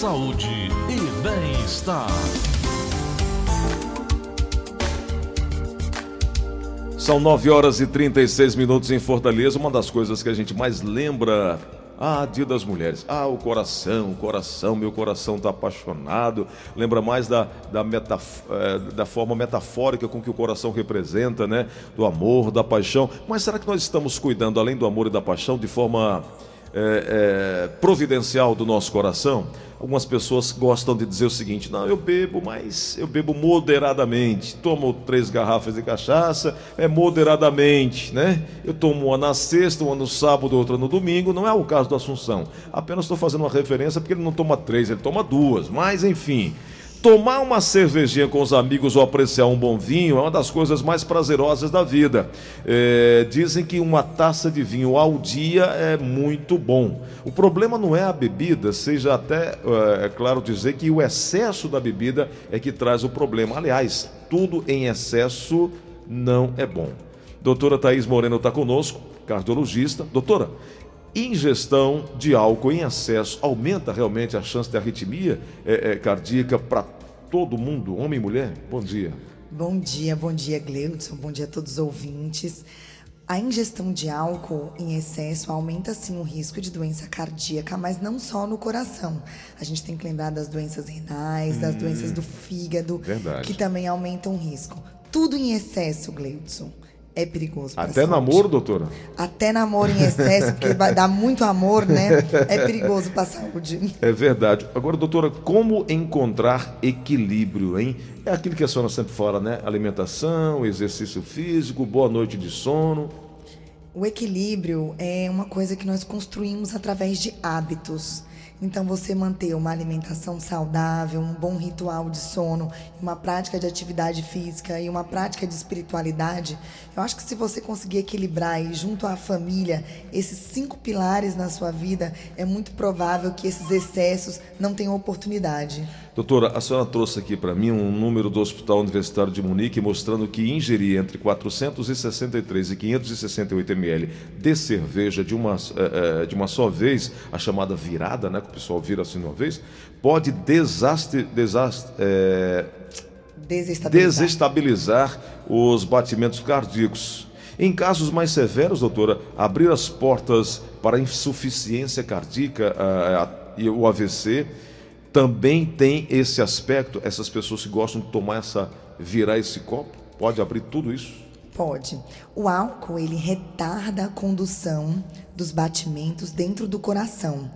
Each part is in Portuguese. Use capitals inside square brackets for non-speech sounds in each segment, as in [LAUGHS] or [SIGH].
saúde e bem-estar. São 9 horas e 36 minutos em Fortaleza. Uma das coisas que a gente mais lembra ah, Dia das Mulheres. Ah, o coração, o coração, meu coração está apaixonado. Lembra mais da, da, metaf eh, da forma metafórica com que o coração representa, né? Do amor, da paixão. Mas será que nós estamos cuidando, além do amor e da paixão, de forma é, é, providencial do nosso coração? Algumas pessoas gostam de dizer o seguinte: não, eu bebo, mas eu bebo moderadamente. Tomo três garrafas de cachaça, é moderadamente, né? Eu tomo uma na sexta, uma no sábado, outra no domingo. Não é o caso do Assunção. Apenas estou fazendo uma referência porque ele não toma três, ele toma duas. Mas, enfim. Tomar uma cervejinha com os amigos ou apreciar um bom vinho é uma das coisas mais prazerosas da vida. É, dizem que uma taça de vinho ao dia é muito bom. O problema não é a bebida, seja até, é, é claro dizer que o excesso da bebida é que traz o problema. Aliás, tudo em excesso não é bom. Doutora Thaís Moreno está conosco, cardiologista. Doutora, ingestão de álcool em excesso aumenta realmente a chance de arritmia é, é, cardíaca para todo mundo, homem e mulher? Bom dia. Bom dia, bom dia, Gleudson, bom dia a todos os ouvintes. A ingestão de álcool em excesso aumenta sim o risco de doença cardíaca, mas não só no coração. A gente tem que lembrar das doenças renais, das hum, doenças do fígado, verdade. que também aumentam o risco. Tudo em excesso, Gleudson é perigoso. Até namoro, doutora? Até namoro em excesso, porque vai dar muito amor, né? É perigoso para a saúde. É verdade. Agora, doutora, como encontrar equilíbrio, hein? É aquilo que a senhora sempre fala, né? Alimentação, exercício físico, boa noite de sono. O equilíbrio é uma coisa que nós construímos através de hábitos. Então, você manter uma alimentação saudável, um bom ritual de sono, uma prática de atividade física e uma prática de espiritualidade, eu acho que se você conseguir equilibrar aí, junto à família, esses cinco pilares na sua vida, é muito provável que esses excessos não tenham oportunidade. Doutora, a senhora trouxe aqui para mim um número do Hospital Universitário de Munique mostrando que ingerir entre 463 e 568 ml de cerveja de uma, eh, eh, de uma só vez, a chamada virada, né, que o pessoal vira assim uma vez, pode desastre, desastre, é, desestabilizar. desestabilizar os batimentos cardíacos. Em casos mais severos, doutora, abrir as portas para insuficiência cardíaca e o AVC também tem esse aspecto, essas pessoas que gostam de tomar essa, virar esse copo, pode abrir tudo isso? Pode. O álcool, ele retarda a condução dos batimentos dentro do coração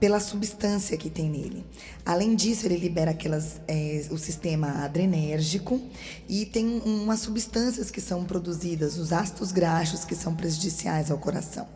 pela substância que tem nele. Além disso, ele libera aquelas, é, o sistema adrenérgico e tem umas substâncias que são produzidas, os ácidos graxos, que são prejudiciais ao coração.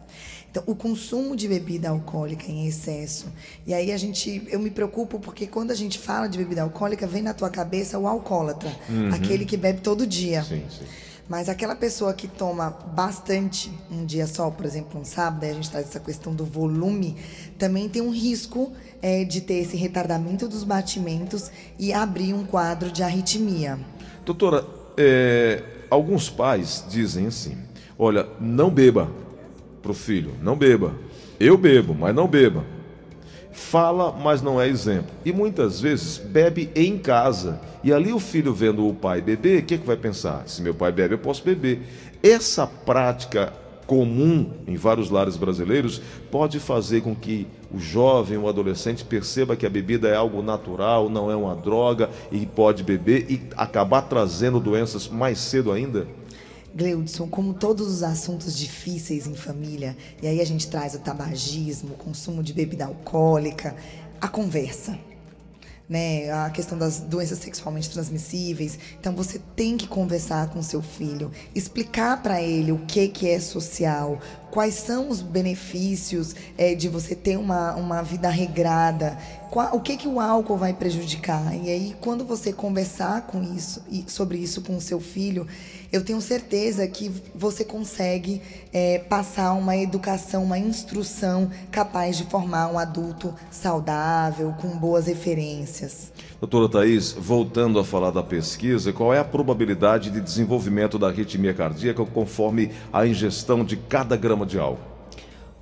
Então, o consumo de bebida alcoólica em excesso. E aí a gente, eu me preocupo porque quando a gente fala de bebida alcoólica, vem na tua cabeça o alcoólatra, uhum. aquele que bebe todo dia. Sim, sim. Mas aquela pessoa que toma bastante um dia só, por exemplo, um sábado, a gente traz essa questão do volume, também tem um risco é, de ter esse retardamento dos batimentos e abrir um quadro de arritmia. Doutora, é, alguns pais dizem assim: olha, não beba para o filho, não beba. Eu bebo, mas não beba. Fala, mas não é exemplo. E muitas vezes bebe em casa. E ali o filho vendo o pai beber, o que, que vai pensar? Se meu pai bebe, eu posso beber. Essa prática comum em vários lares brasileiros pode fazer com que o jovem, o adolescente perceba que a bebida é algo natural, não é uma droga e pode beber e acabar trazendo doenças mais cedo ainda? Gleudson, como todos os assuntos difíceis em família, e aí a gente traz o tabagismo, o consumo de bebida alcoólica, a conversa. Né, a questão das doenças sexualmente transmissíveis. Então você tem que conversar com seu filho, explicar para ele o que que é social, quais são os benefícios é, de você ter uma, uma vida regrada, qual, o que, que o álcool vai prejudicar. E aí, quando você conversar com isso e sobre isso com o seu filho, eu tenho certeza que você consegue é, passar uma educação, uma instrução capaz de formar um adulto saudável, com boas referências. Doutora Thais, voltando a falar da pesquisa, qual é a probabilidade de desenvolvimento da arritmia cardíaca conforme a ingestão de cada grama de álcool?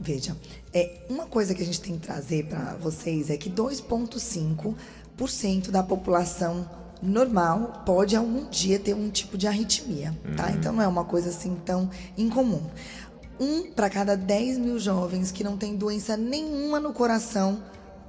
Veja, É, uma coisa que a gente tem que trazer para vocês é que 2,5% da população normal pode algum dia ter um tipo de arritmia, tá? Então não é uma coisa assim tão incomum. Um para cada 10 mil jovens que não tem doença nenhuma no coração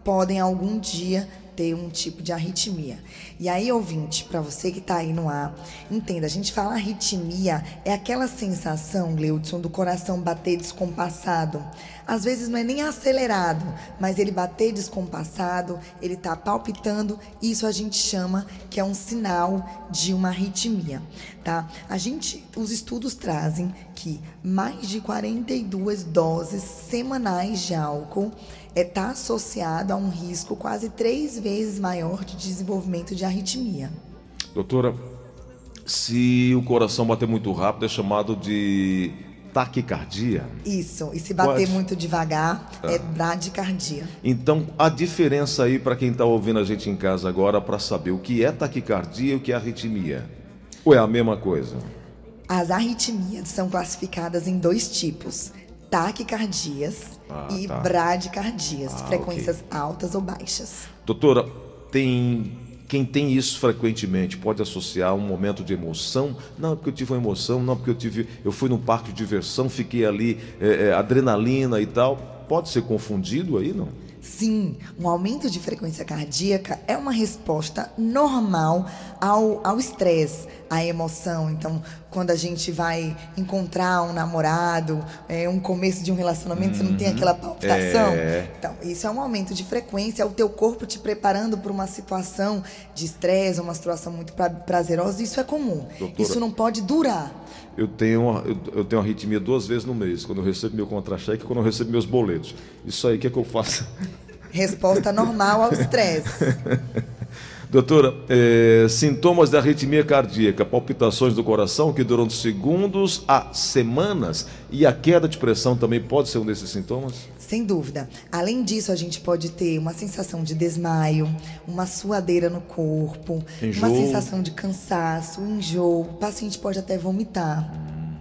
podem algum dia ter um tipo de arritmia. E aí, ouvinte, para você que está aí no ar, entenda, a gente fala arritmia, é aquela sensação, Gleudson, do coração bater descompassado. Às vezes não é nem acelerado, mas ele bater descompassado, ele está palpitando, isso a gente chama que é um sinal de uma arritmia, tá? A gente, os estudos trazem que mais de 42 doses semanais de álcool está associado a um risco quase três vezes maior de desenvolvimento de arritmia. Doutora, se o coração bater muito rápido é chamado de taquicardia? Isso, e se bater Pode. muito devagar é bradicardia. Então, a diferença aí para quem está ouvindo a gente em casa agora para saber o que é taquicardia e o que é arritmia? Ou é a mesma coisa? As arritmias são classificadas em dois tipos taquicardias ah, e tá. bradicardias, ah, frequências okay. altas ou baixas. Doutora, tem quem tem isso frequentemente pode associar um momento de emoção. Não, porque eu tive uma emoção, não, porque eu tive, eu fui num parque de diversão, fiquei ali, é, é, adrenalina e tal. Pode ser confundido aí, não? Sim, um aumento de frequência cardíaca é uma resposta normal ao estresse, à emoção. Então, quando a gente vai encontrar um namorado, é, um começo de um relacionamento, uhum. você não tem uhum. aquela palpitação? É. Então, isso é um aumento de frequência, é o teu corpo te preparando para uma situação de estresse, uma situação muito prazerosa. Isso é comum. Doutora, isso não pode durar. Eu tenho, uma, eu, eu tenho arritmia duas vezes no mês, quando eu recebo meu contra-cheque e quando eu recebo meus boletos. Isso aí, o que, é que eu faço? Resposta normal ao estresse. [LAUGHS] Doutora, é, sintomas da arritmia cardíaca, palpitações do coração que duram de segundos a semanas e a queda de pressão também pode ser um desses sintomas? Sem dúvida. Além disso, a gente pode ter uma sensação de desmaio, uma suadeira no corpo, enjoo. uma sensação de cansaço, enjoo. O paciente pode até vomitar.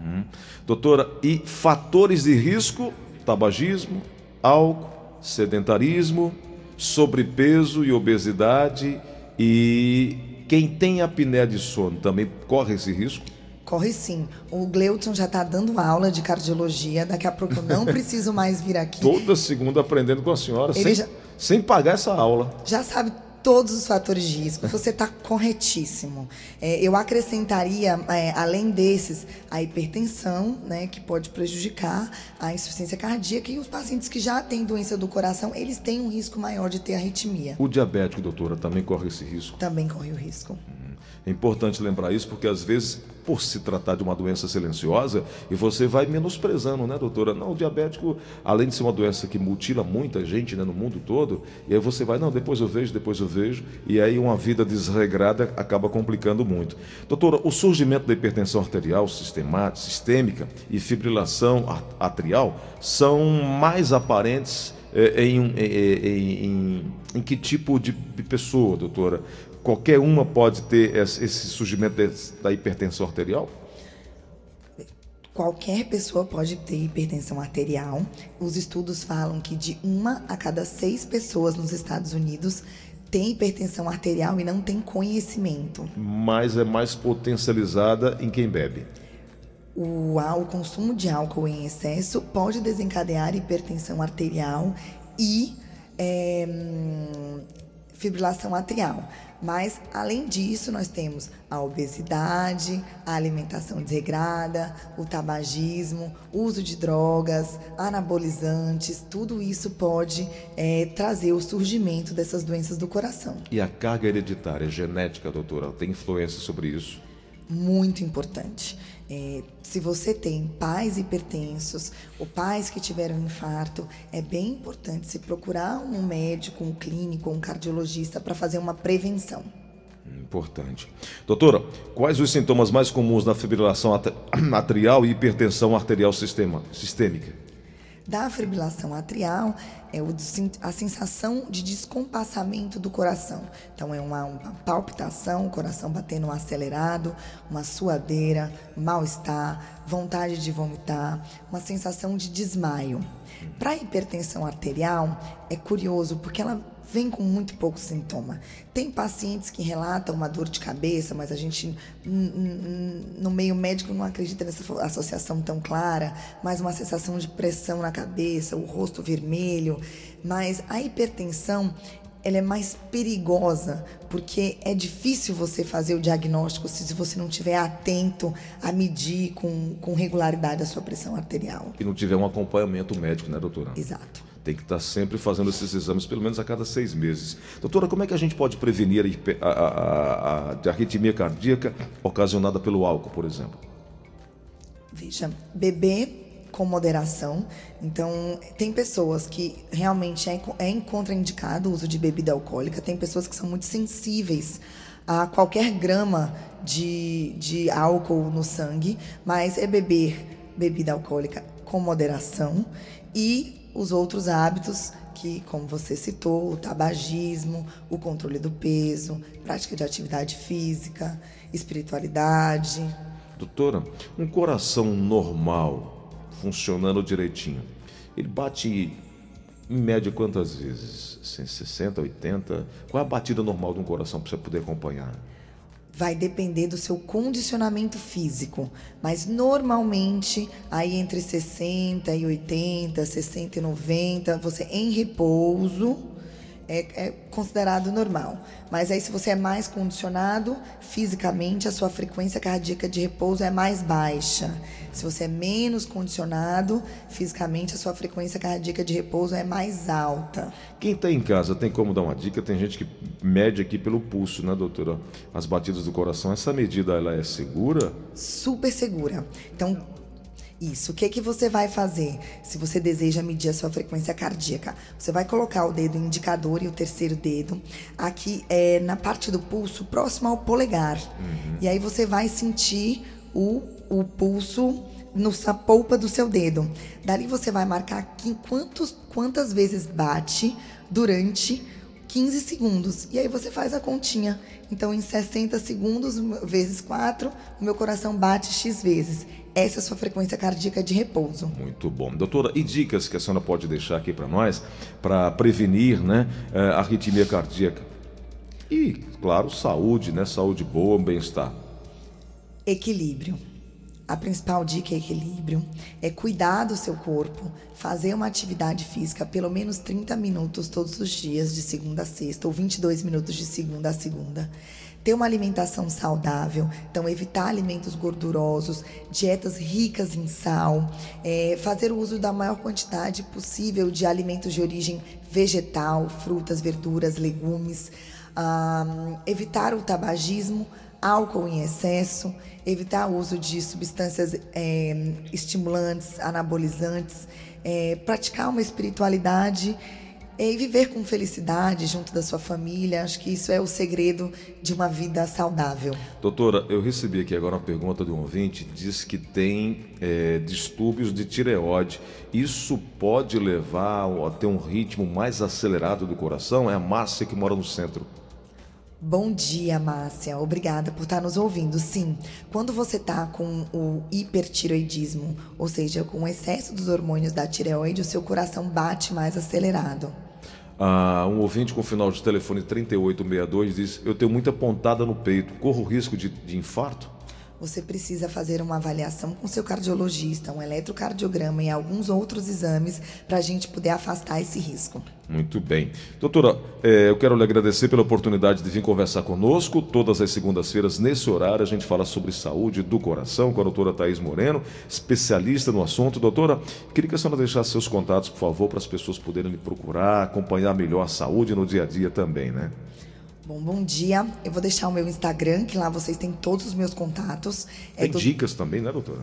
Uhum. Doutora, e fatores de risco? Tabagismo, álcool, sedentarismo, sobrepeso e obesidade e quem tem apneia de sono também corre esse risco? Corre sim. O Gleuton já está dando aula de cardiologia. Daqui a pouco eu não [LAUGHS] preciso mais vir aqui. Toda segunda aprendendo com a senhora, sem, já... sem pagar essa aula. Já sabe todos os fatores de risco. Você está corretíssimo. É, eu acrescentaria, é, além desses, a hipertensão, né, que pode prejudicar a insuficiência cardíaca e os pacientes que já têm doença do coração, eles têm um risco maior de ter arritmia. O diabético, doutora, também corre esse risco? Também corre o risco. É importante lembrar isso porque às vezes, por se tratar de uma doença silenciosa, e você vai menosprezando, né, doutora? Não, o diabético, além de ser uma doença que mutila muita gente né, no mundo todo, e aí você vai, não, depois eu vejo, depois eu vejo, e aí uma vida desregrada acaba complicando muito. Doutora, o surgimento da hipertensão arterial sistêmica e fibrilação atrial são mais aparentes eh, em, em, em, em, em que tipo de pessoa, doutora? qualquer uma pode ter esse surgimento da hipertensão arterial? Qualquer pessoa pode ter hipertensão arterial. Os estudos falam que de uma a cada seis pessoas nos Estados Unidos tem hipertensão arterial e não tem conhecimento. Mas é mais potencializada em quem bebe. O, o consumo de álcool em excesso pode desencadear hipertensão arterial e é, fibrilação atrial. Mas, além disso, nós temos a obesidade, a alimentação desregrada, o tabagismo, o uso de drogas, anabolizantes, tudo isso pode é, trazer o surgimento dessas doenças do coração. E a carga hereditária genética, doutora, tem influência sobre isso? Muito importante. É, se você tem pais hipertensos ou pais que tiveram infarto, é bem importante se procurar um médico, um clínico, um cardiologista para fazer uma prevenção. Importante. Doutora, quais os sintomas mais comuns da fibrilação [CLEARS THROAT] atrial e hipertensão arterial sistema, sistêmica? Da fibrilação atrial, é a sensação de descompassamento do coração. Então, é uma, uma palpitação, o coração batendo acelerado, uma suadeira, mal-estar, vontade de vomitar, uma sensação de desmaio. Para a hipertensão arterial, é curioso porque ela vem com muito pouco sintoma. Tem pacientes que relatam uma dor de cabeça, mas a gente no meio médico não acredita nessa associação tão clara, mas uma sensação de pressão na cabeça, o rosto vermelho. Mas a hipertensão ela é mais perigosa, porque é difícil você fazer o diagnóstico se você não estiver atento a medir com, com regularidade a sua pressão arterial. E não tiver um acompanhamento médico, né, doutora? Exato. Tem que estar sempre fazendo esses exames, pelo menos a cada seis meses. Doutora, como é que a gente pode prevenir a, a, a, a arritmia cardíaca ocasionada pelo álcool, por exemplo? Veja, beber com moderação. Então, tem pessoas que realmente é, é contraindicado o uso de bebida alcoólica, tem pessoas que são muito sensíveis a qualquer grama de, de álcool no sangue, mas é beber bebida alcoólica com moderação e os outros hábitos que, como você citou, o tabagismo, o controle do peso, prática de atividade física, espiritualidade. Doutora, um coração normal, funcionando direitinho, ele bate em média quantas vezes? 60, 80? Qual é a batida normal de um coração para você poder acompanhar? Vai depender do seu condicionamento físico, mas normalmente aí entre 60 e 80, 60 e 90, você em repouso é, é, considerado normal. Mas aí, se você é mais condicionado fisicamente, a sua frequência cardíaca de repouso é mais baixa. Se você é menos condicionado fisicamente, a sua frequência cardíaca de repouso é mais alta. Quem está em casa tem como dar uma dica? Tem gente que mede aqui pelo pulso, né, doutora? As batidas do coração. Essa medida ela é segura? Super segura. Então, isso. O que, que você vai fazer se você deseja medir a sua frequência cardíaca? Você vai colocar o dedo indicador e o terceiro dedo aqui é, na parte do pulso, próximo ao polegar. Uhum. E aí você vai sentir o, o pulso na polpa do seu dedo. Dali você vai marcar aqui quantos, quantas vezes bate durante 15 segundos. E aí você faz a continha. Então, em 60 segundos, vezes 4, o meu coração bate X vezes essa é a sua frequência cardíaca de repouso. Muito bom. Doutora, e dicas que a senhora pode deixar aqui para nós para prevenir né, eh, a arritmia cardíaca? E, claro, saúde, né? Saúde boa, bem-estar. Equilíbrio. A principal dica é equilíbrio, é cuidar do seu corpo, fazer uma atividade física pelo menos 30 minutos todos os dias, de segunda a sexta, ou 22 minutos de segunda a segunda ter uma alimentação saudável, então evitar alimentos gordurosos, dietas ricas em sal, é, fazer o uso da maior quantidade possível de alimentos de origem vegetal, frutas, verduras, legumes, evitar o tabagismo, álcool em excesso, evitar o uso de substâncias é, estimulantes, anabolizantes, é, praticar uma espiritualidade e viver com felicidade junto da sua família. Acho que isso é o segredo de uma vida saudável. Doutora, eu recebi aqui agora uma pergunta de um ouvinte, diz que tem é, distúrbios de tireoide. Isso pode levar a ter um ritmo mais acelerado do coração? É a Márcia que mora no centro. Bom dia, Márcia. Obrigada por estar nos ouvindo. Sim, quando você está com o hipertiroidismo, ou seja, com o excesso dos hormônios da tireoide, o seu coração bate mais acelerado. Ah, um ouvinte com final de telefone 3862 diz: Eu tenho muita pontada no peito, corro risco de, de infarto? Você precisa fazer uma avaliação com seu cardiologista, um eletrocardiograma e alguns outros exames para a gente poder afastar esse risco. Muito bem. Doutora, é, eu quero lhe agradecer pela oportunidade de vir conversar conosco. Todas as segundas-feiras, nesse horário, a gente fala sobre saúde do coração com a doutora Thaís Moreno, especialista no assunto. Doutora, queria que a senhora deixasse seus contatos, por favor, para as pessoas poderem lhe procurar, acompanhar melhor a saúde no dia a dia também, né? Bom, bom dia. Eu vou deixar o meu Instagram, que lá vocês têm todos os meus contatos. É Tem do... dicas também, né, doutora?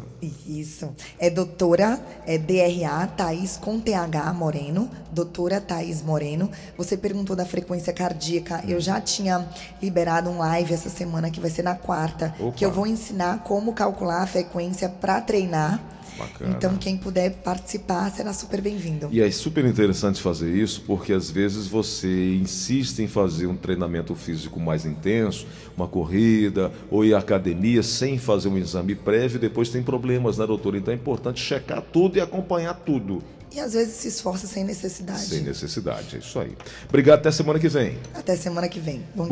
Isso. É doutora, é DRA, Thaís com TH Moreno. Doutora Thaís Moreno. Você perguntou da frequência cardíaca. Eu já tinha liberado um live essa semana, que vai ser na quarta, Opa. que eu vou ensinar como calcular a frequência para treinar. Bacana. Então, quem puder participar será super bem-vindo. E é super interessante fazer isso porque às vezes você insiste em fazer um treinamento físico mais intenso, uma corrida ou ir à academia sem fazer um exame prévio e depois tem problemas, né, doutor? Então é importante checar tudo e acompanhar tudo. E às vezes se esforça sem necessidade. Sem necessidade, é isso aí. Obrigado, até semana que vem. Até semana que vem. Bom